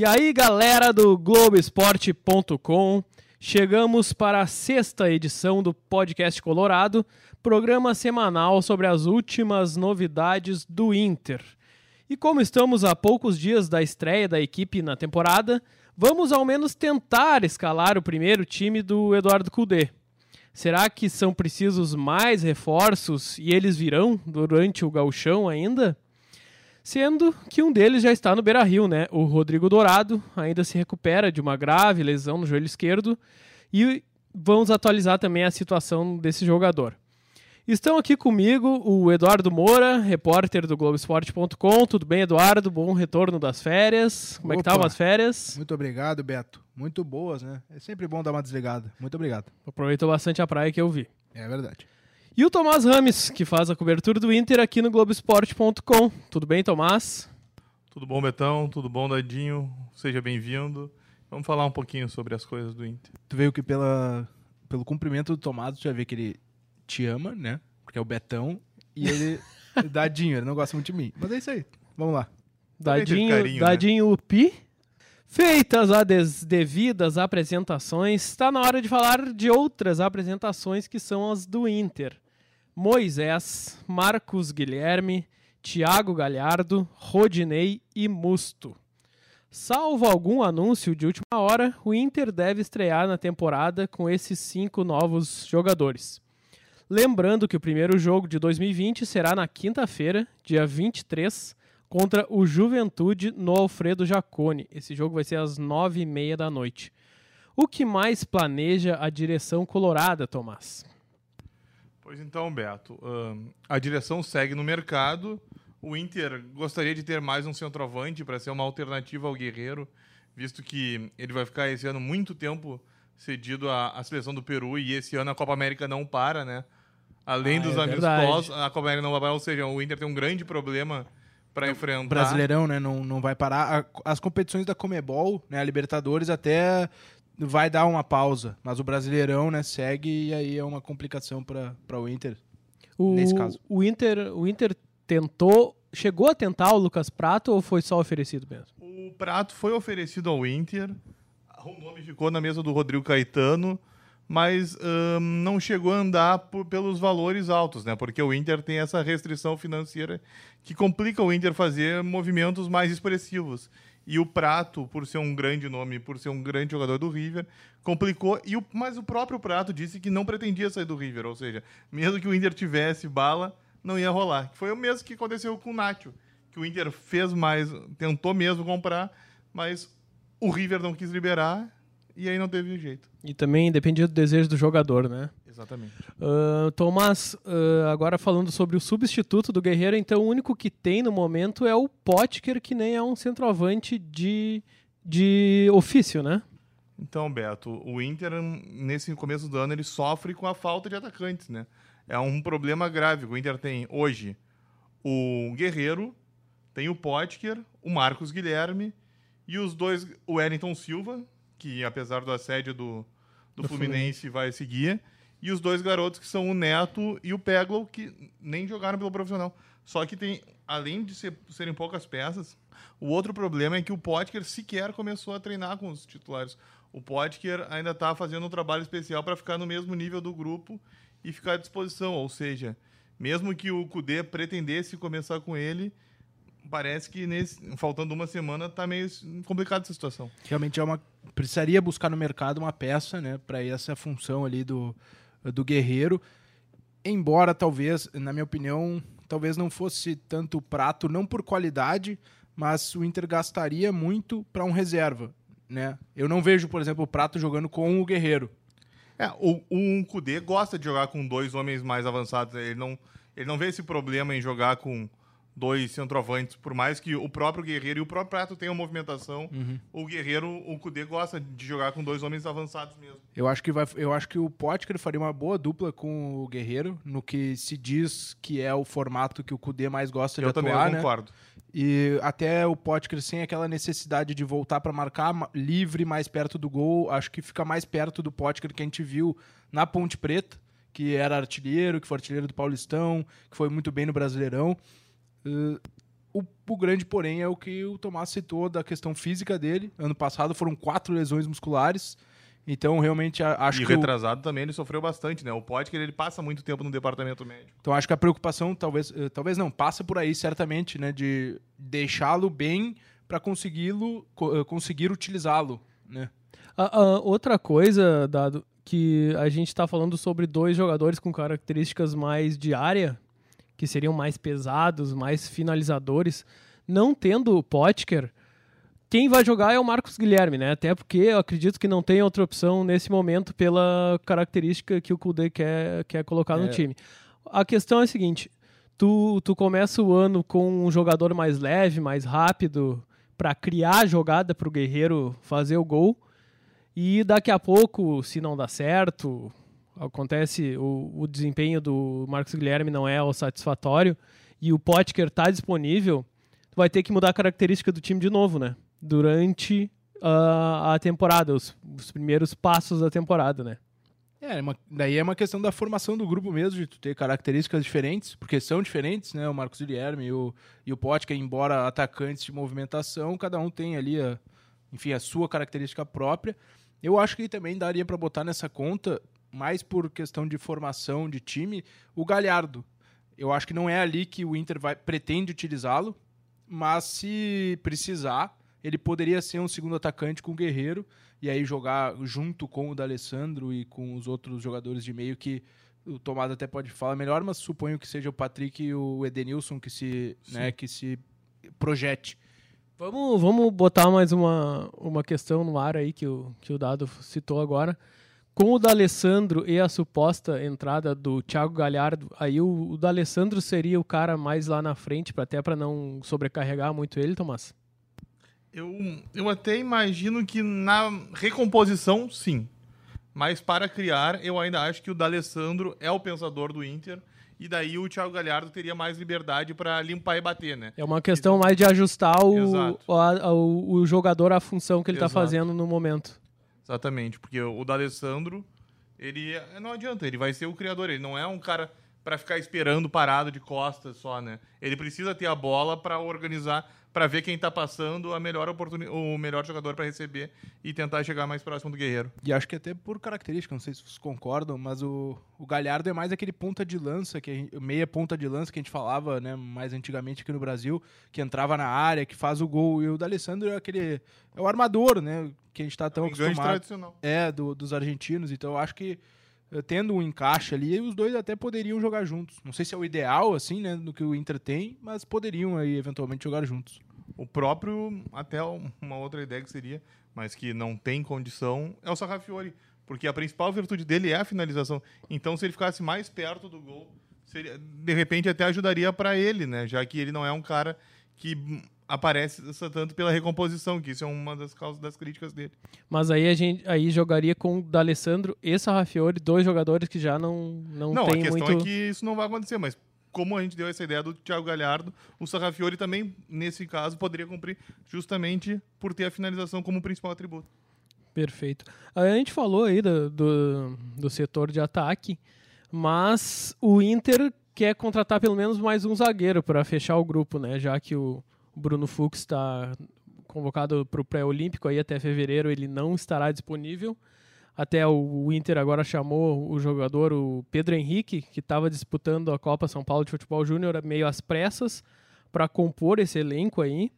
E aí, galera do Globoesporte.com, chegamos para a sexta edição do Podcast Colorado, programa semanal sobre as últimas novidades do Inter. E como estamos a poucos dias da estreia da equipe na temporada, vamos ao menos tentar escalar o primeiro time do Eduardo Cudê. Será que são precisos mais reforços e eles virão durante o gauchão ainda? Sendo que um deles já está no Beira Rio, né? O Rodrigo Dourado ainda se recupera de uma grave lesão no joelho esquerdo e vamos atualizar também a situação desse jogador. Estão aqui comigo o Eduardo Moura, repórter do Globoesporte.com. Tudo bem, Eduardo? Bom retorno das férias. Como Opa, é que estavam as férias? Muito obrigado, Beto. Muito boas, né? É sempre bom dar uma desligada. Muito obrigado. Aproveitou bastante a praia que eu vi. É verdade. E o Tomás Rames, que faz a cobertura do Inter aqui no Globoesporte.com. Tudo bem, Tomás? Tudo bom, Betão? Tudo bom, Dadinho? Seja bem-vindo. Vamos falar um pouquinho sobre as coisas do Inter. Tu veio que pela, pelo cumprimento do Tomás, tu já vê que ele te ama, né? Porque é o Betão. E ele. Dadinho, ele não gosta muito de mim. Mas é isso aí. Vamos lá. Dadinho, carinho? Dadinho né? Pi. Feitas as devidas apresentações, está na hora de falar de outras apresentações que são as do Inter. Moisés, Marcos Guilherme, Thiago Galhardo, Rodinei e Musto. Salvo algum anúncio de última hora, o Inter deve estrear na temporada com esses cinco novos jogadores. Lembrando que o primeiro jogo de 2020 será na quinta-feira, dia 23, contra o Juventude no Alfredo Jacone. Esse jogo vai ser às nove e meia da noite. O que mais planeja a direção colorada, Tomás? Pois então, Beto, a direção segue no mercado. O Inter gostaria de ter mais um centroavante para ser uma alternativa ao Guerreiro, visto que ele vai ficar esse ano muito tempo cedido à, à seleção do Peru e esse ano a Copa América não para, né? Além ah, dos é amistosos, a Copa América não vai parar, ou seja, o Inter tem um grande problema para enfrentar. Brasileirão, né? Não, não vai parar. As competições da Comebol, né? A Libertadores até vai dar uma pausa, mas o Brasileirão, né, segue e aí é uma complicação para o Inter. O, nesse caso. O Inter, o Inter tentou, chegou a tentar o Lucas Prato ou foi só oferecido mesmo? O Prato foi oferecido ao Inter. O nome ficou na mesa do Rodrigo Caetano mas um, não chegou a andar por, pelos valores altos, né? Porque o Inter tem essa restrição financeira que complica o Inter fazer movimentos mais expressivos. E o Prato, por ser um grande nome, por ser um grande jogador do River, complicou. E o, mas o próprio Prato disse que não pretendia sair do River, ou seja, mesmo que o Inter tivesse bala, não ia rolar. Foi o mesmo que aconteceu com o Nacho, que o Inter fez mais, tentou mesmo comprar, mas o River não quis liberar e aí não teve jeito. E também dependia do desejo do jogador, né? Exatamente. Uh, Tomás, uh, agora falando sobre o substituto do Guerreiro, então o único que tem no momento é o Potker, que nem é um centroavante de, de ofício, né? Então, Beto, o Inter, nesse começo do ano, ele sofre com a falta de atacantes, né? É um problema grave. O Inter tem hoje o Guerreiro, tem o Potker, o Marcos Guilherme e os dois, o Wellington Silva, que apesar do assédio do, do, do Fluminense, Fluminense, vai seguir. E os dois garotos que são o Neto e o Peglow, que nem jogaram pelo profissional. Só que tem, além de ser, serem poucas peças, o outro problema é que o Potker sequer começou a treinar com os titulares. O Potker ainda está fazendo um trabalho especial para ficar no mesmo nível do grupo e ficar à disposição. Ou seja, mesmo que o Kudê pretendesse começar com ele, parece que nesse, faltando uma semana está meio complicada essa situação. Realmente é uma precisaria buscar no mercado uma peça, né, para essa função ali do do guerreiro. Embora talvez, na minha opinião, talvez não fosse tanto o prato, não por qualidade, mas o Inter gastaria muito para um reserva, né? Eu não vejo, por exemplo, o prato jogando com o guerreiro. É, o, o Kudê gosta de jogar com dois homens mais avançados. Ele não, ele não vê esse problema em jogar com dois centroavantes, por mais que o próprio Guerreiro e o próprio Prato tenham movimentação, uhum. o Guerreiro, o Cudê gosta de jogar com dois homens avançados mesmo. Eu acho que vai, eu acho que o Potker faria uma boa dupla com o Guerreiro, no que se diz que é o formato que o Cudê mais gosta eu de também, atuar, eu né? concordo. E até o Potker sem aquela necessidade de voltar para marcar livre mais perto do gol, acho que fica mais perto do Potker que a gente viu na Ponte Preta, que era artilheiro, que foi artilheiro do Paulistão, que foi muito bem no Brasileirão. Uh, O, o grande, porém, é o que o Tomás citou da questão física dele. Ano passado foram quatro lesões musculares. Então, realmente, a- acho e que. o- retrasado também ele sofreu bastante, né? O Potker ele passa muito tempo no departamento médico. Então acho que a preocupação talvez, eh, talvez não, passa por aí certamente, né, de deixá-lo bem para consegui-lo co- eh, conseguir utilizá-lo, né? A- a outra coisa, Dado, que a gente tá falando sobre dois jogadores com características mais de área, que seriam mais pesados, mais finalizadores, não tendo o Potker, quem vai jogar é o Marcos Guilherme, né? Até porque eu acredito que não tem outra opção nesse momento pela característica que o Kudê quer, quer colocar no É. time. A questão é a seguinte, tu, tu começa o ano com um jogador mais leve, mais rápido, para criar a jogada para o Guerreiro fazer o gol, e daqui a pouco, se não dá certo, acontece o, o desempenho do Marcos Guilherme não é o satisfatório e o Potker está disponível, tu vai ter que mudar a característica do time de novo, né? Durante ah, a temporada, os, os primeiros passos da temporada, né? É, é uma- daí é uma questão da formação do grupo mesmo, de tu ter características diferentes, porque são diferentes, né? O Marcos Guilherme e o, e o Potker, embora atacantes de movimentação, cada um tem ali, a, enfim, a sua característica própria. Eu acho que também daria para botar nessa conta, mais por questão de formação de time, o Galhardo. Eu acho que não é ali que o Inter vai, pretende utilizá-lo, mas se precisar, ele poderia ser um segundo atacante com o Guerreiro e aí jogar junto com o D'Alessandro e com os outros jogadores de meio que o Tomás até pode falar melhor, mas suponho que seja o Patrick e o Edenilson que se, né, que se projete. Vamos, vamos botar mais uma, uma questão no ar aí que o, que o Dado citou agora. Com o D'Alessandro e a suposta entrada do Thiago Galhardo, aí o, o D'Alessandro seria o cara mais lá na frente, pra, até para não sobrecarregar muito ele, Tomás? Eu, eu até imagino que na recomposição, sim. Mas para criar, eu ainda acho que o D'Alessandro é o pensador do Inter. E daí o Thiago Galhardo teria mais liberdade para limpar e bater, né? É uma questão mais de ajustar o, a- o, o jogador à função que ele está fazendo no momento. Exatamente, porque o D'Alessandro, ele é- não adianta, ele vai ser o criador, ele não é um cara para ficar esperando parado de costas só, né? Ele precisa ter a bola para organizar, para ver quem tá passando a melhor oportuni- o melhor jogador para receber e tentar chegar mais próximo do Guerreiro. E acho que até por característica, não sei se vocês concordam, mas o, o Galhardo é mais aquele ponta de lança, que gente- meia ponta de lança que a gente falava né, mais antigamente aqui no Brasil, que entrava na área, que faz o gol. E o D'Alessandro é aquele. É o armador, né? Que a gente tá tão um enganche acostumado. tradicional. É, do- dos argentinos. Então eu acho que tendo um encaixe ali, os dois até poderiam jogar juntos. Não sei se é o ideal, assim, né? Do que o Inter tem, mas poderiam aí eventualmente jogar juntos. O próprio, até uma outra ideia que seria, mas que não tem condição, é o Sarrafiori. Porque a principal virtude dele é a finalização. Então, se ele ficasse mais perto do gol, seria, de repente até ajudaria para ele, né? Já que ele não é um cara que aparece tanto pela recomposição, que isso é uma das causas das críticas dele. Mas aí a gente aí jogaria com o D'Alessandro e Sarrafiori, dois jogadores que já não, não, Não, a questão muito... é que isso não vai acontecer, mas como a gente deu essa ideia do Thiago Galhardo, o Sarrafiori também, nesse caso, poderia cumprir justamente por ter a finalização como principal atributo. Perfeito. A gente falou aí do, do, do setor de ataque, mas o Inter quer contratar pelo menos mais um zagueiro para fechar o grupo, né? Já que o Bruno Fux está convocado para o pré-olímpico aí até fevereiro, ele não estará disponível. Até o, o Inter agora chamou o jogador, o Pedro Henrique, que estava disputando a Copa São Paulo de Futebol Júnior meio às pressas para compor esse elenco aí.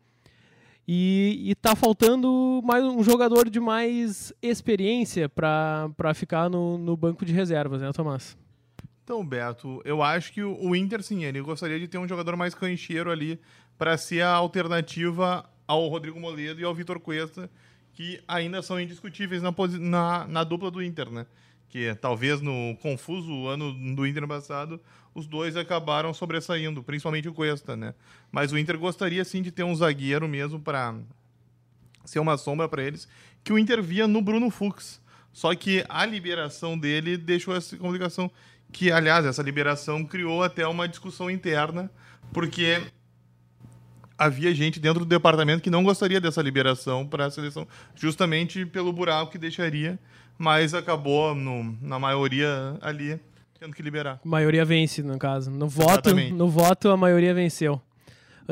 E, e tá faltando mais um jogador de mais experiência para ficar no, no banco de reservas, né, Tomás? Então, Beto, eu acho que o o Inter, sim, ele gostaria de ter um jogador mais cancheiro ali para ser a alternativa ao Rodrigo Moledo e ao Vitor Cuesta, que ainda são indiscutíveis na, na, na dupla do Inter, né? Que talvez no confuso ano do Inter passado, os dois acabaram sobressaindo, principalmente o Cuesta, né? Mas o Inter gostaria, sim, de ter um zagueiro mesmo para ser uma sombra para eles, que o Inter via no Bruno Fux. Só que a liberação dele deixou essa complicação. Que, aliás, essa liberação criou até uma discussão interna, porque havia gente dentro do departamento que não gostaria dessa liberação para a seleção, justamente pelo buraco que deixaria, mas acabou, no- na maioria ali, tendo que liberar. A maioria vence, no caso. No voto, Exatamente. no voto a maioria venceu.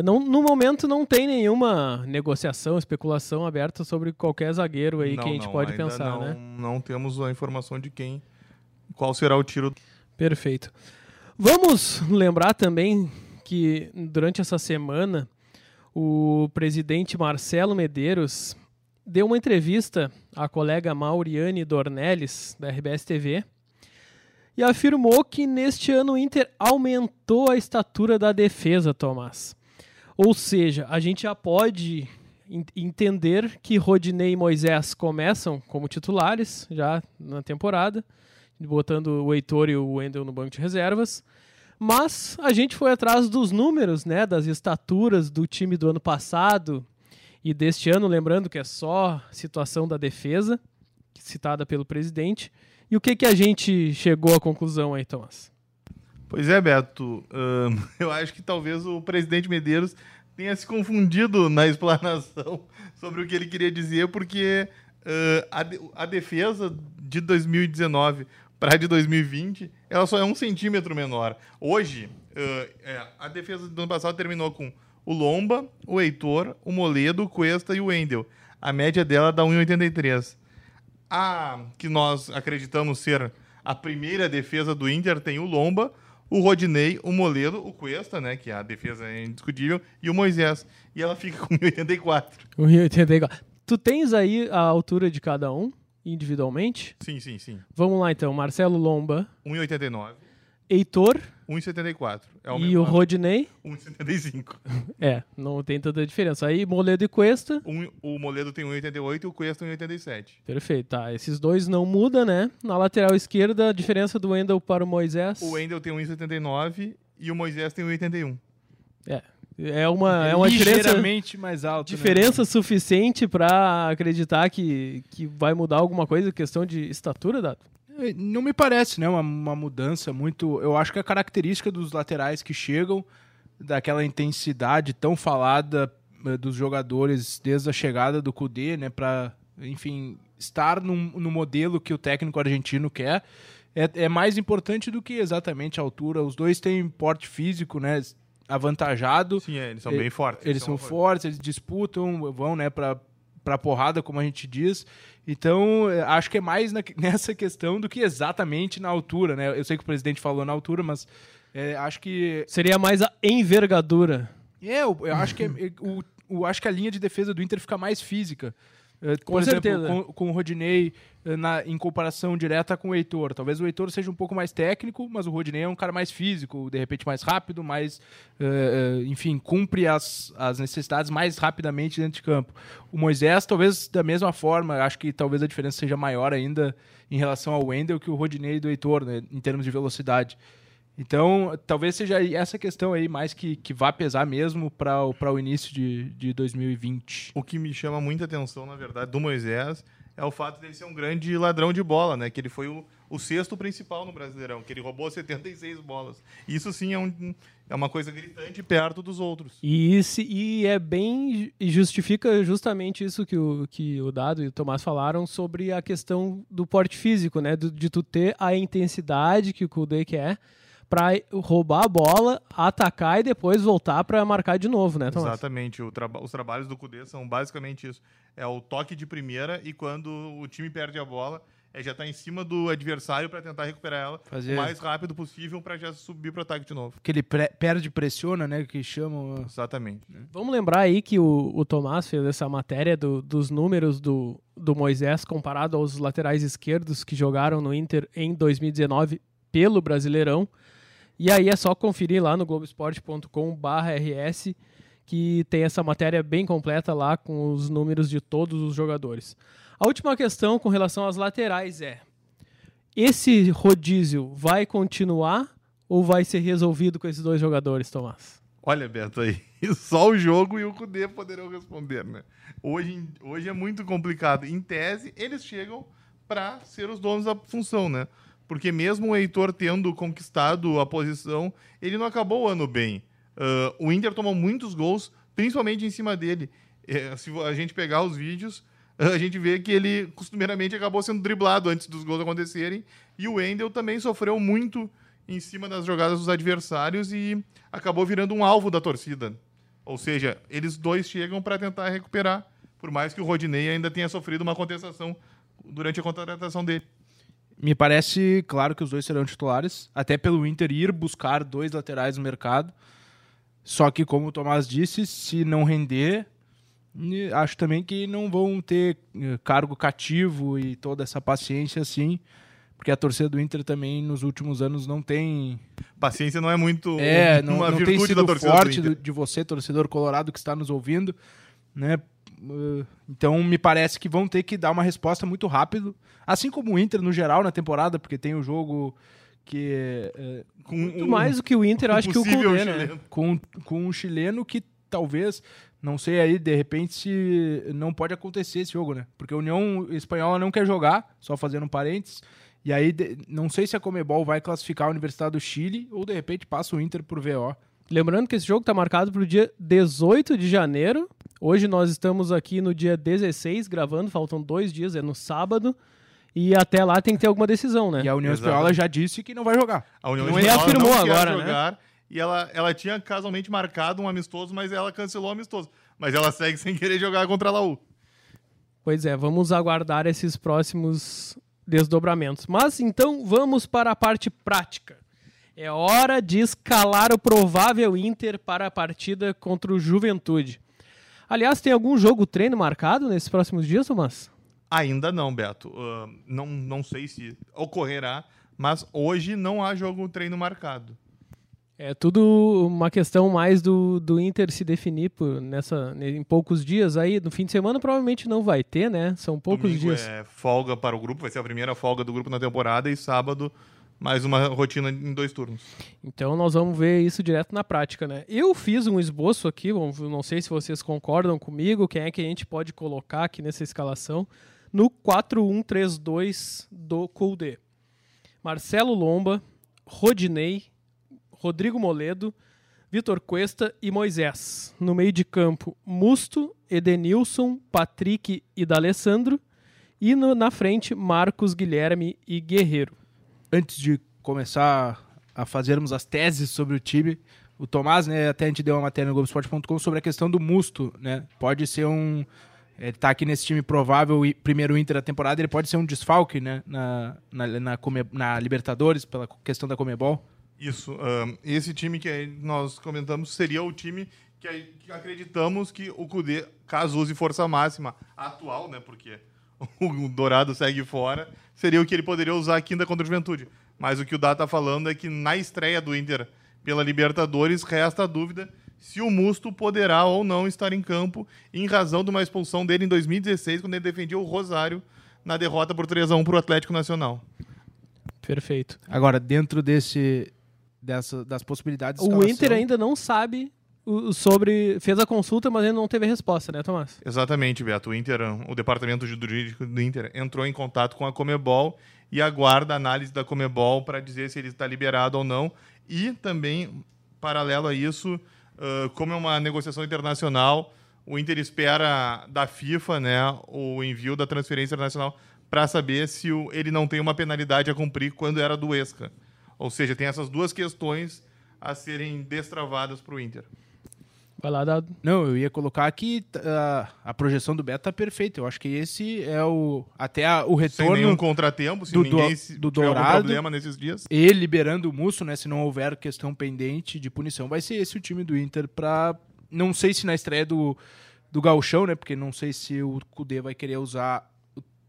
Não, no momento não tem nenhuma negociação, especulação aberta sobre qualquer zagueiro aí Não, que a gente não, pode pensar, não, né? Não temos a informação de quem, qual será o tiro. Perfeito. Vamos lembrar também que durante essa semana o presidente Marcelo Medeiros deu uma entrevista à colega Mauriane Dornelles, da RBS TV, e afirmou que neste ano o Inter aumentou a estatura da defesa, Tomás. Ou seja, a gente já pode en- entender que Rodinei e Moisés começam como titulares já na temporada, botando o Heitor e o Wendel no banco de reservas. Mas a gente foi atrás dos números, né, das estaturas do time do ano passado e deste ano, lembrando que é só situação da defesa, citada pelo presidente. E o que, que a gente chegou à conclusão aí, Tomás? Pois é, Beto. ahn, eu acho que talvez o presidente Medeiros tenha se confundido na explanação sobre o que ele queria dizer, porque ah, a, de- a defesa de 2019 para de 2020, ela só é um centímetro menor. Hoje, ah, é, a defesa do ano passado terminou com o Lomba, o Heitor, o Moledo, o Cuesta e o Wendel. A média dela dá 1,83. A que nós acreditamos ser a primeira defesa do Inter tem o Lomba, o Rodinei, o Moledo, o Cuesta, né, que a defesa é indiscutível, e o Moisés. E ela fica com 1,84. 1,84. Tu tens aí a altura de cada um, individualmente? Sim, sim, sim. Vamos lá então. Marcelo Lomba, 1,89. Heitor 1,74. É o e o. Rodinei. 1,75. É, não tem tanta diferença. Aí Moledo e Cuesta. Um, o Moledo tem 1,88 e o Cuesta 1,87. Perfeito, tá. Esses dois não mudam, né? Na lateral esquerda, a diferença do Wendel para o Moisés. O Wendel tem 1,79 e o Moisés tem 1,81. É, é uma, é uma diferença, ligeiramente mais alto. né? diferença suficiente para acreditar que, que vai mudar alguma coisa, questão de estatura, Dado? É, Não me parece, né? Uma, uma mudança muito. Eu acho que a característica dos laterais que chegam, daquela intensidade tão falada eh, dos jogadores desde a chegada do Kudê, né? Para, enfim, estar num- no modelo que o técnico argentino quer, é, é mais importante do que exatamente a altura. Os dois têm porte físico, né? Avantajado. Sim, é, eles são E- bem fortes. Eles é são coisa. fortes, eles disputam, vão, né, pra, pra porrada, como a gente diz. Então, eh, acho que é mais na- nessa questão do que exatamente na altura, né? Eu sei que o presidente falou na altura, mas eh, acho que. Seria mais a envergadura. É, eu, eu acho que é- é- o, o- acho que a linha de defesa do Inter fica mais física. Eh, Com exemplo, certeza. com, com o Rodinei eh, na, em comparação direta com o Heitor. Talvez o Heitor seja um pouco mais técnico, mas o Rodinei é um cara mais físico, de repente mais rápido, mais, eh, enfim, cumpre as, as necessidades mais rapidamente dentro de campo. O Moisés, talvez da mesma forma, acho que talvez a diferença seja maior ainda em relação ao Wendel que o Rodinei e do Heitor, né, em termos de velocidade. Então, talvez seja essa questão aí mais que, que vá pesar mesmo para o início de, de 2020. O que me chama muita atenção, na verdade, do Moisés é o fato dele ser um grande ladrão de bola, né? Que ele foi o, o sexto principal no Brasileirão, que ele roubou 76 bolas. Isso sim é, um, é uma coisa gritante perto dos outros. E, esse, e é bem. E justifica justamente isso que o, que o Dado e o Tomás falaram sobre a questão do porte físico, né? Do- de tu ter a intensidade que o Kudê quer para roubar a bola, atacar e depois voltar para marcar de novo, né, Tomás? Exatamente. O traba- os trabalhos do Cudê são basicamente isso. É o toque de primeira e quando o time perde a bola, é já estar em cima do adversário para tentar recuperar ela Fazer- o mais rápido possível para já subir para o ataque de novo. Que ele perde e pressiona, né? Que chamam. Exatamente. Vamos lembrar aí que o, o Tomás fez essa matéria do- dos números do, do Moisés comparado aos laterais esquerdos que jogaram no Inter em 2019 pelo Brasileirão. E aí é só conferir lá no globesport.com/rs que tem essa matéria bem completa lá com os números de todos os jogadores. A última questão com relação às laterais é: esse rodízio vai continuar ou vai ser resolvido com esses dois jogadores, Tomás? Olha, Beto, aí só o jogo e o Cudê poderão responder, né? Hoje, hoje é muito complicado. Em tese, eles chegam para ser os donos da função, né? Porque mesmo o Heitor tendo conquistado a posição, ele não acabou o ano bem. Ah, o Inter tomou muitos gols, principalmente em cima dele. É, se a gente pegar os vídeos, a gente vê que ele costumeiramente acabou sendo driblado antes dos gols acontecerem. E o Wendel também sofreu muito em cima das jogadas dos adversários e acabou virando um alvo da torcida. Ou seja, eles dois chegam para tentar recuperar, por mais que o Rodinei ainda tenha sofrido uma contestação durante a contratação dele. Me parece claro que os dois serão titulares, até pelo Inter ir buscar dois laterais no mercado. Só que, como o Tomás disse, se não render, acho também que não vão ter eh, cargo cativo e toda essa paciência assim, porque a torcida do Inter também nos últimos anos não tem Paciência não é muito é, não, uma não tem virtude sido da torcida forte do Inter. de você, torcedor colorado que está nos ouvindo, né? Uh, Então me parece que vão ter que dar uma resposta muito rápido, assim como o Inter no geral na temporada, porque tem o jogo que é, Com Muito um- mais do que o Inter, acho que o Cudê, né? chileno. com, com um chileno que talvez, não sei aí, de repente se não pode acontecer esse jogo, né? Porque a União Espanhola não quer jogar, só fazendo um parênteses. E aí, não sei se a Comebol vai classificar a Universidade do Chile ou de repente passa o Inter por VO. Lembrando que esse jogo está marcado para o dia 18 de janeiro. Hoje nós estamos aqui no dia 16 gravando, faltam dois dias, é no sábado. E até lá tem que ter alguma decisão, né? E a União Exato. Espanhola já disse que não vai jogar. A União Não Espanhola reafirmou não quer agora, né? jogar e ela, ela tinha casualmente marcado um amistoso, mas ela cancelou o amistoso. Mas ela segue sem querer jogar contra a Laú. Pois é, vamos aguardar esses próximos desdobramentos. Mas então vamos para a parte prática. É hora de escalar o provável Inter para a partida contra o Juventude. Aliás, tem algum jogo treino marcado nesses próximos dias, Tomás? Ainda não, Beto. Ah, não, não sei se ocorrerá, mas hoje não há jogo treino marcado. É tudo uma questão mais do, do Inter se definir por nessa, em poucos dias aí. No fim de semana provavelmente não vai ter, né? São poucos Domingo dias. é folga para o grupo, vai ser a primeira folga do grupo na temporada e sábado mais uma rotina em dois turnos. Então nós vamos ver isso direto na prática, né? Eu fiz um esboço aqui, não sei se vocês concordam comigo, quem é que a gente pode colocar aqui nessa escalação, no 4-1-3-2 do Colde. Marcelo Lomba, Rodinei, Rodrigo Moledo, Vitor Cuesta e Moisés. No meio de campo, Musto, Edenilson, Patrick e D'Alessandro. E no- na frente, Marcos, Guilherme e Guerreiro. Antes de começar a fazermos as teses sobre o time, o Tomás, né, até a gente deu uma matéria no Globoesporte.com sobre a questão do Musto, né? Pode ser um. Ele tá aqui nesse time provável, e primeiro Inter da temporada, ele pode ser um desfalque, né? Na, na, na, na Libertadores, pela questão da Comebol. Isso. esse time que nós comentamos seria o time que acreditamos que o Cudê, caso use força máxima atual, né? Porque o Dourado segue fora, seria o que ele poderia usar aqui ainda contra o Juventude. Mas o que o Dá tá falando é que na estreia do Inter pela Libertadores, resta a dúvida se o Musto poderá ou não estar em campo em razão de uma expulsão dele em 2016, quando ele defendia o Rosário na derrota por 3 a 1 para o Atlético Nacional. Perfeito. Agora, dentro desse, dessa, das possibilidades de O escalação- Inter ainda não sabe sobre. Fez a consulta, mas ainda não teve resposta, né, Tomás? Exatamente, Beto. O Inter, o departamento jurídico do Inter entrou em contato com a Comebol e aguarda a análise da Comebol para dizer se ele está liberado ou não. E também, paralelo a isso, ãh, como é uma negociação internacional, o Inter espera da FIFA né, o envio da transferência internacional para saber se o- ele não tem uma penalidade a cumprir quando era do ESCA. Ou seja, tem essas duas questões a serem destravadas para o Inter. Vai lá, Dado. Não, eu ia colocar que ah, a projeção do Beto tá perfeita. Eu acho que esse é o até a- o Sem nenhum retorno contratempo, se do- ninguém do- se do tiver algum Dourado. problema nesses dias. e liberando o Musso, né? Se não houver questão pendente de punição, vai ser esse o time do Inter para não sei se na estreia do do Gauchão, né? Porque não sei se o Cudê vai querer usar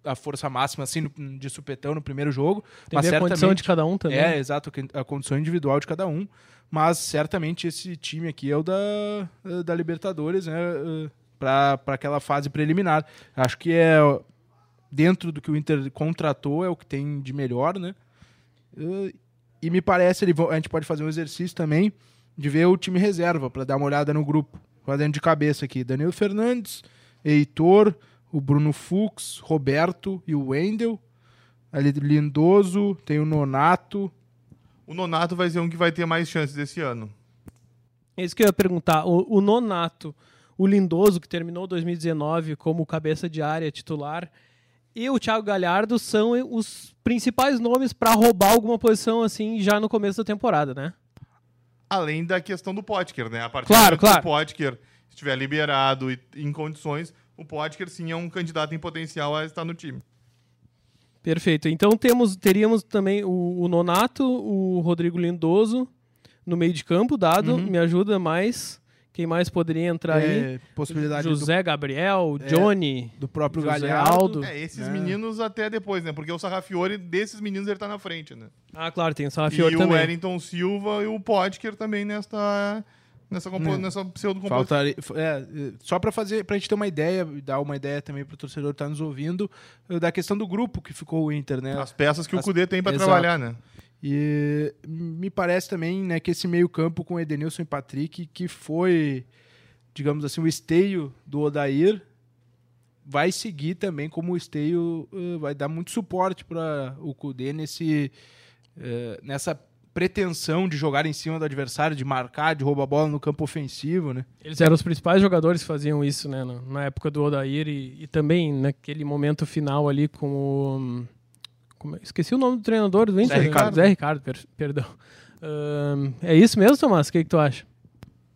a força máxima assim de supetão no primeiro jogo, Tem mas ver a condição certamente de cada um também. É, exato, a condição individual de cada um. Mas certamente esse time aqui é o da, da Libertadores, né? Para aquela fase preliminar. Acho que é dentro do que o Inter contratou, é o que tem de melhor, né? Eh, E me parece, a gente pode fazer um exercício também de ver o time reserva, para dar uma olhada no grupo. Fazendo de cabeça aqui. Danilo Fernandes, Heitor, o Bruno Fux, Roberto e o Wendel. Ali Lindoso, tem o Nonato, O Nonato vai ser um que vai ter mais chances esse ano. É isso que eu ia perguntar. O, o Nonato, o Lindoso, que terminou 2019 como cabeça de área titular, e o Thiago Galhardo são os principais nomes para roubar alguma posição assim já no começo da temporada, né? Além da questão do Potker, né? A partir Claro, do claro. o Potker estiver liberado e em condições, o Potker sim é um candidato em potencial a estar no time. Perfeito. Então temos, teríamos também o, o Nonato, o Rodrigo Lindoso no meio de campo, dado. Uhum. Me ajuda mais. Quem mais poderia entrar aí? É, possibilidade José Gabriel, É, Johnny. do, do próprio José Galhardo. Aldo. É, esses É. meninos até depois, né? Porque o Sarrafiore, desses meninos, ele tá na frente, né? Ah, claro, tem o Salafiore e também. o Wellington Silva e o Potker também nesta, nessa, compo- Né. nessa. Faltaria, é, só para fazer, pra gente ter uma ideia, dar uma ideia também pro torcedor que tá nos ouvindo, eh, da questão do grupo que ficou o Inter, né? As peças que o As- Cudê tem para trabalhar, né? E me parece também, né, que esse meio-campo com Edenilson e Patrick, que foi, digamos assim, o esteio do Odair, vai seguir também como o esteio, eh, vai dar muito suporte para o Cudê nesse, eh, nessa pretensão de jogar em cima do adversário, de marcar, de roubar a bola no campo ofensivo, né? Eles eram os principais jogadores que faziam isso, né? na- época do Odair e, e também naquele momento final ali com o. como é- esqueci o nome do treinador do Inter. Zé Ricardo. Zé Ricardo, per- perdão. Ahn, é isso mesmo, Tomás? O que, que tu acha?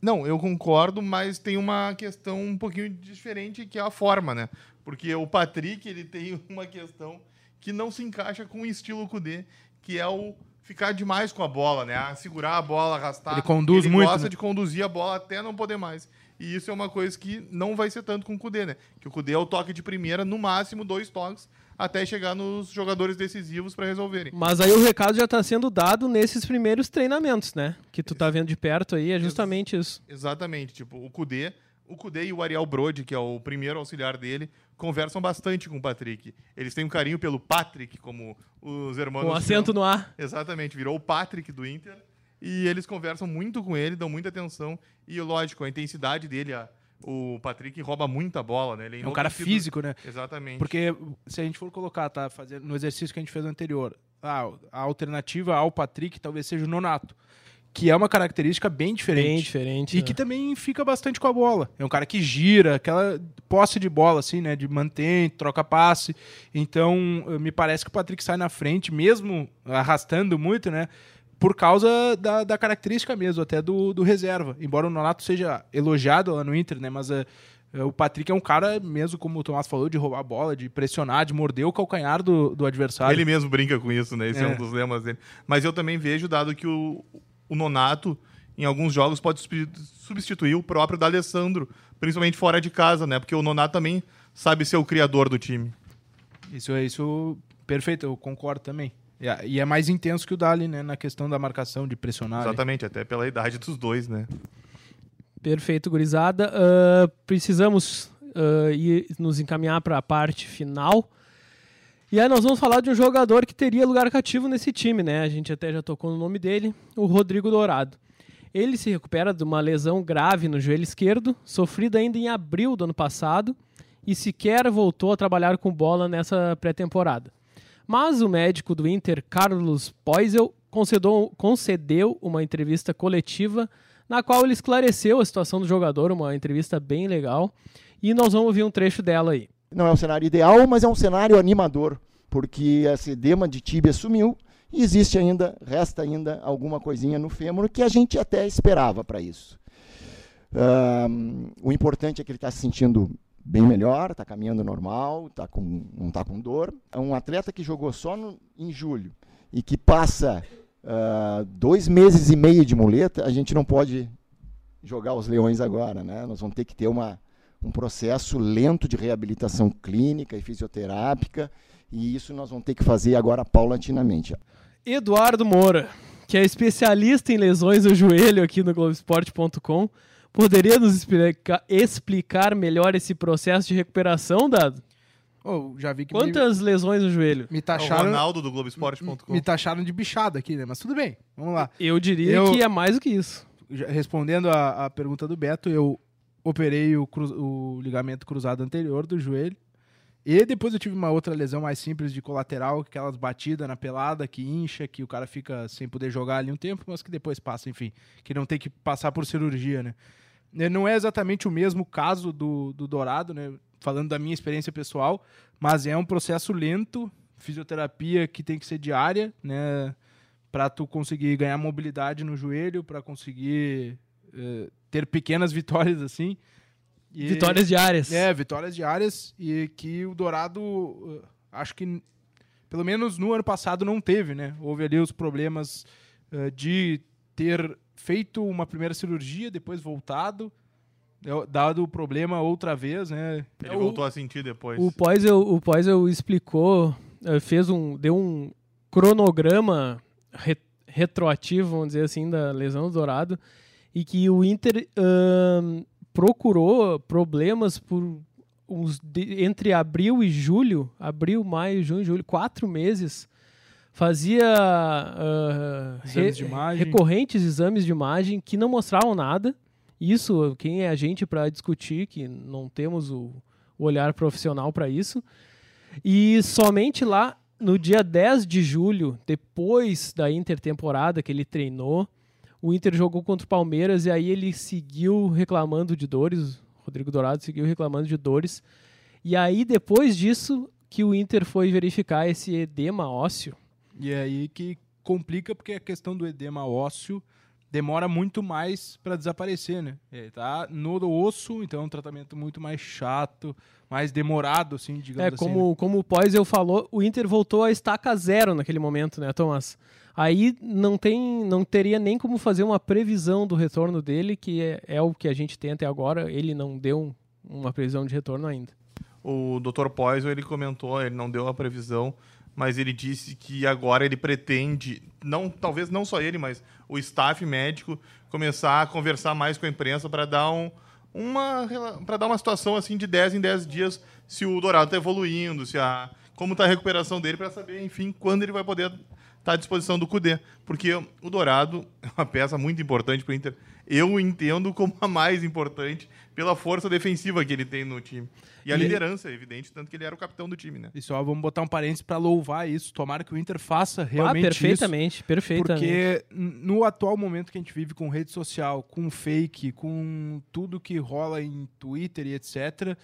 Não, eu concordo, mas tem uma questão um pouquinho diferente que é a forma, né? Porque o Patrick, ele tem uma questão que não se encaixa com o estilo Cudê, que é o ficar demais com a bola, né? A segurar a bola, arrastar. Ele conduz ele muito, gosta né? de conduzir a bola até não poder mais. E isso é uma coisa que não vai ser tanto com o Cudê, né? Que o Cudê é o toque de primeira, no máximo dois toques, até chegar nos jogadores decisivos para resolverem. Mas aí o recado já está sendo dado nesses primeiros treinamentos, né? Que tu tá vendo de perto aí, é justamente isso. Exatamente, tipo, o Kudê, o Kudê e o Ariel Brode, que é o primeiro auxiliar dele, conversam bastante com o Patrick. Eles têm um carinho pelo Patrick, como os irmãos. Com acento no ar. Exatamente, virou o Patrick do Inter. E eles conversam muito com ele, dão muita atenção. E, lógico, a intensidade dele, a- o Patrick rouba muita bola, né? Ele É um cara físico, né? Exatamente. Porque se a gente for colocar, tá, fazendo no exercício que a gente fez anterior, ah, a alternativa ao Patrick talvez seja o Nonato, que é uma característica bem diferente. Bem diferente. E né? que também fica bastante com a bola. É um cara que gira, aquela posse de bola, assim, né? De mantém, troca passe. Então, eh, me parece que o Patrick sai na frente, mesmo arrastando muito, né? Por causa da, da característica mesmo, até do, do reserva. Embora o Nonato seja elogiado lá no Inter, né? Mas eh, o Patrick é um cara, mesmo como o Tomás falou, de roubar a bola, de pressionar, de morder o calcanhar do, do adversário. Ele mesmo brinca com isso, né? Esse é. É. um dos lemas dele. Mas eu também vejo, dado que o, o Nonato, em alguns jogos, pode substi- substituir o próprio D'Alessandro, principalmente fora de casa, né? Porque o Nonato também sabe ser o criador do time. Isso é isso, perfeito, eu concordo também. E é- mais intenso que o Dali, né? Na questão da marcação, de pressionar. ali. Exatamente, até pela idade dos dois, né? Perfeito, gurizada. Ah, precisamos ah, ir nos encaminhar para a parte final. E aí nós vamos falar de um jogador que teria lugar cativo nesse time, né? A gente até já tocou no nome dele, o Rodrigo Dourado. Ele se recupera de uma lesão grave no joelho esquerdo, sofrida ainda em abril do ano passado, e sequer voltou a trabalhar com bola nessa pré-temporada. Mas o médico do Inter, Carlos Poisel, concedeu, concedeu uma entrevista coletiva na qual ele esclareceu a situação do jogador, uma entrevista bem legal. E nós vamos ouvir um trecho dela aí. Não é um cenário ideal, mas é um cenário animador, porque esse edema de tíbia sumiu e existe ainda, resta ainda alguma coisinha no fêmur que a gente até esperava para isso. Ahn, o importante é que ele está se sentindo bem melhor, está caminhando normal, tá com, não está com dor. É um atleta que jogou só no- em julho e que passa ah, dois meses e meio de muleta, a gente não pode jogar os leões agora, né? Nós vamos ter que ter uma, um processo lento de reabilitação clínica e fisioterápica, e isso nós vamos ter que fazer agora paulatinamente. Eduardo Moura, que é especialista em lesões do joelho aqui no Globoesporte.com, poderia nos explica- explicar melhor esse processo de recuperação, Dado? Oh, já vi que Quantas lesões no joelho? me, me É o taxaram. Ronaldo do Globoesporte.com. Me taxaram de bichada aqui, né? Mas tudo bem, vamos lá. Eu diria Eu- que é mais do que isso. Respondendo a, a pergunta do Beto, eu operei o, cru- o ligamento cruzado anterior do joelho. E depois eu tive uma outra lesão mais simples de colateral, aquelas batidas na pelada que incha, que o cara fica sem poder jogar ali um tempo, mas que depois passa, enfim, que não tem que passar por cirurgia, né? Não é exatamente o mesmo caso do, do Dourado, né? Falando da minha experiência pessoal, mas é um processo lento, fisioterapia que tem que ser diária, né? Para tu conseguir ganhar mobilidade no joelho, para conseguir eh, ter pequenas vitórias assim, E- Vitórias diárias. É, vitórias diárias e que o Dourado, uh, acho que pelo menos no ano passado não teve, né? Houve ali os problemas uh, de ter feito uma primeira cirurgia, depois voltado, dado o problema outra vez, né? Ele O- voltou a sentir depois. O Poisel, o Poisel explicou, eh, fez um, deu um cronograma re- retroativo, vamos dizer assim, da lesão do Dourado, e que o Inter ahn, procurou problemas por uns de- entre abril e julho, abril, maio, junho, julho, quatro meses, fazia ah, Exames de imagem. recorrentes exames de imagem que não mostravam nada. Isso, quem é a gente para discutir, que não temos o, o olhar profissional para isso. E somente lá no dia 10 de julho, depois da intertemporada que ele treinou, o Inter jogou contra o Palmeiras e aí ele seguiu reclamando de dores. Rodrigo Dourado seguiu reclamando de dores. E aí, depois disso, que o Inter foi verificar esse edema ósseo. E é aí que complica porque a questão do edema ósseo demora muito mais para desaparecer, né? Ele tá no osso, então é um tratamento muito mais chato, mais demorado, assim, digamos É, assim. como, como o Poisel falou, o Inter voltou a estaca zero naquele momento, né, Thomas? Aí não, tem, não teria nem como fazer uma previsão do retorno dele, que é, é o que a gente tem até agora. Ele não deu um- uma previsão de retorno ainda. O Dr. Poison, ele comentou, ele não deu a previsão, mas ele disse que agora ele pretende, não, talvez não só ele, mas o staff médico, começar a conversar mais com a imprensa para dar um, uma para dar uma situação assim de 10 em 10 dias se o Dourado está evoluindo, se a como está a recuperação dele para saber, enfim, quando ele vai poder estar à disposição do Cudê, porque o Dourado é uma peça muito importante para o Inter. Eu entendo como a mais importante pela força defensiva que ele tem no time. E a E- liderança, é evidente, tanto que ele era o capitão do time, né? E só vamos botar um parênteses para louvar isso. Tomara que o Inter faça Ah, realmente perfeitamente, perfeitamente. Porque no atual momento que a gente vive com rede social, com fake, com tudo que rola em Twitter e etc.,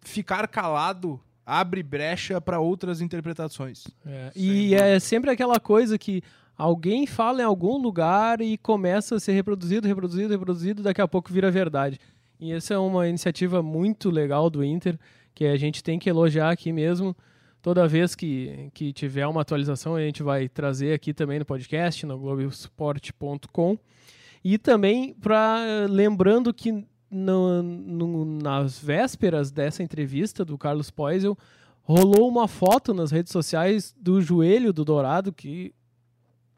ficar calado abre brecha para outras interpretações. É, E dúvida. é sempre aquela coisa que alguém fala em algum lugar e começa a ser reproduzido, reproduzido, reproduzido, daqui a pouco vira verdade. E essa é uma iniciativa muito legal do Inter, que a gente tem que elogiar aqui mesmo. Toda vez que, que tiver uma atualização, a gente vai trazer aqui também no podcast, no globesport.com. E também para lembrando que no- no- nas vésperas dessa entrevista do Carlos Poisel, rolou uma foto nas redes sociais do joelho do Dourado que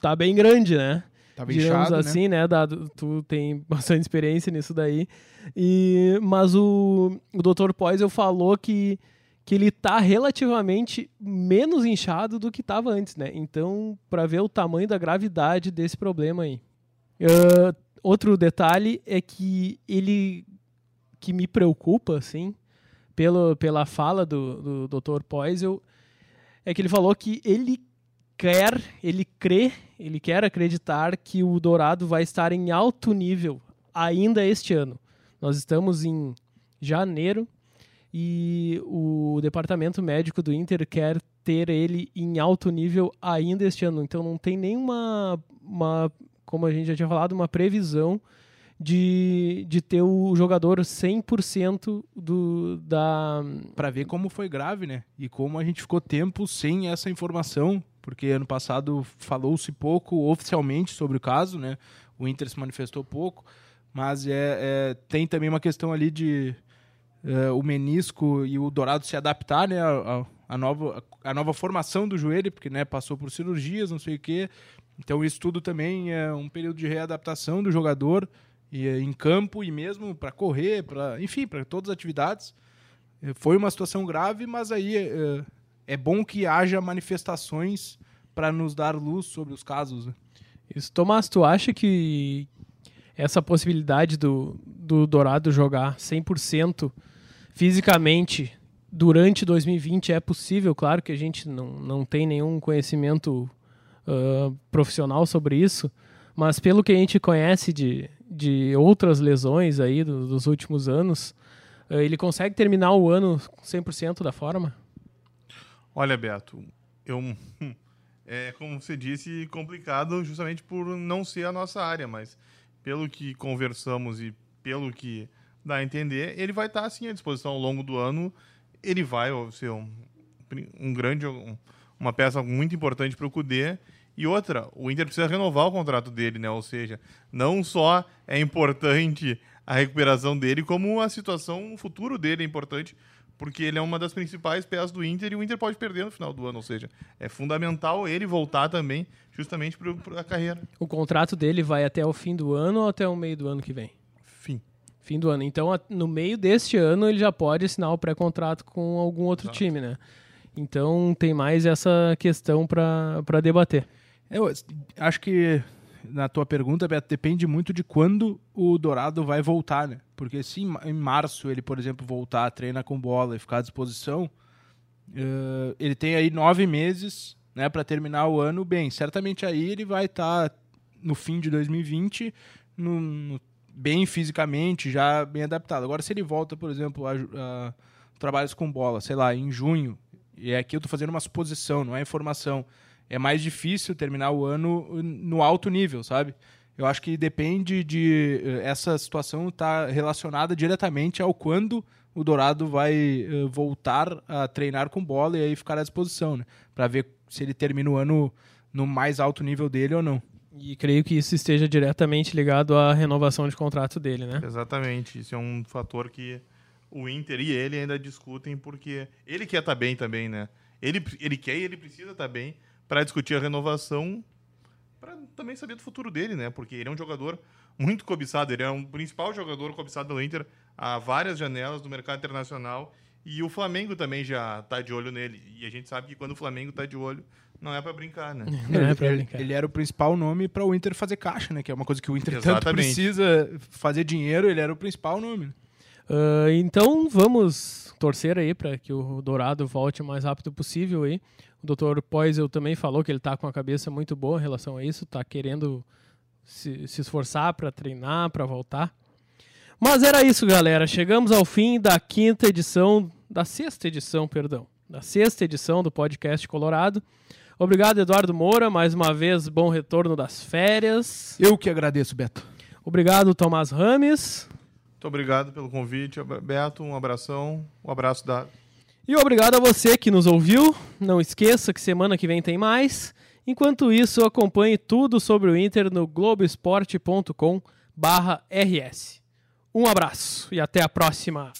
tá bem grande, né? Tava Digamos inchado, né? assim, né? Dado, tu tem bastante experiência nisso daí. E, mas o, o Dr. Poisel falou que, que ele tá relativamente menos inchado do que estava antes, né? Então, para ver o tamanho da gravidade desse problema aí. Ah, outro detalhe é que ele que me preocupa, assim, pelo, pela fala do, do Dr. Poisel, é que ele falou que ele quer, ele crê, ele quer acreditar que o Dourado vai estar em alto nível ainda este ano. Nós estamos em janeiro e o departamento médico do Inter quer ter ele em alto nível ainda este ano. Então não tem nenhuma, uma, como a gente já tinha falado, uma previsão de, de ter o jogador 100% do, da, Pra ver como foi grave, né? E como a gente ficou tempo sem essa informação, porque ano passado falou-se pouco oficialmente sobre o caso, né? O Inter se manifestou pouco, mas é, é- tem também uma questão ali de é, o menisco e o Dourado se adaptar, né? A, a- nova, a nova formação do joelho, porque né, passou por cirurgias, não sei o quê. Então isso tudo também é um período de readaptação do jogador e, é, em campo e mesmo para correr, para enfim, para todas as atividades. Eh, Foi uma situação grave, mas aí eh, é bom que haja manifestações para nos dar luz sobre os casos. né? Isso, Tomás, tu acha que essa possibilidade do, do Dourado jogar 100% fisicamente durante 2020 é possível? Claro que a gente não, não tem nenhum conhecimento ah, profissional sobre isso, mas pelo que a gente conhece de, de outras lesões aí do- dos últimos anos, ah, ele consegue terminar o ano 100% da forma? Olha, Beto, eu. É, como você disse, complicado justamente por não ser a nossa área, mas pelo que conversamos e pelo que dá a entender, ele vai estar assim à disposição ao longo do ano. Ele vai ser um, um grande, um, uma peça muito importante para o Cudê. E outra, o Inter precisa renovar o contrato dele, né? Ou seja, não só é importante a recuperação dele, como a situação, o futuro dele é importante, porque ele é uma das principais peças do Inter e o Inter pode perder no final do ano. Ou seja, é fundamental ele voltar também, justamente para a carreira. O contrato dele vai até o fim do ano ou até o meio do ano que vem? Fim. Fim do ano. Então, no meio deste ano, ele já pode assinar o pré-contrato com algum outro Exato. time, né? Então, tem mais essa questão para debater. Eu acho que na tua pergunta, Beto, depende muito de quando o Dourado vai voltar, né? Porque se em março ele, por exemplo, voltar, treinar com bola e ficar à disposição, uh, ele tem aí nove meses né, para terminar o ano bem. Certamente aí ele vai estar tá no fim de 2020 no, no, bem fisicamente, já bem adaptado. Agora, se ele volta, por exemplo, a, a trabalhos com bola, sei lá, em junho, e aqui eu estou fazendo uma suposição, não é informação é mais difícil terminar o ano no alto nível, sabe? Eu acho que depende de eh, essa situação estar tá relacionada diretamente ao quando o Dourado vai uh, voltar a treinar com bola e aí ficar à disposição, né? Para ver se ele termina o ano no mais alto nível dele ou não. E creio que isso esteja diretamente ligado à renovação de contrato dele, né? Exatamente. Isso é um fator que o Inter e ele ainda discutem porque ele quer estar tá bem também, né? Ele, ele quer e ele precisa estar tá bem para discutir a renovação, para também saber do futuro dele, né? Porque ele é um jogador muito cobiçado, ele é um principal jogador cobiçado pelo Inter a várias janelas do mercado internacional e o Flamengo também já está de olho nele. E a gente sabe que quando o Flamengo está de olho, não é para brincar, né? Não é pra brincar. Ele era o principal nome para o Inter fazer caixa, né? Que é uma coisa que o Inter Exatamente. tanto precisa fazer dinheiro, ele era o principal nome. Uh, então vamos torcer aí para que o Dourado volte o mais rápido possível aí. O Dr. Poisel também falou que ele está com a cabeça muito boa em relação a isso, está querendo se, se esforçar para treinar, para voltar. Mas era isso, galera. Chegamos ao fim da quinta edição, da sexta edição, perdão, da sexta edição do podcast Colorado. Obrigado, Eduardo Moura. Mais uma vez, bom retorno das férias. Eu que agradeço, Beto. Obrigado, Tomás Rames. Muito obrigado pelo convite, Beto. Um abração. Um abraço da e obrigado a você que nos ouviu. Não esqueça que semana que vem tem mais. Enquanto isso, acompanhe tudo sobre o Inter no globesport.com/rs. Um abraço e até a próxima.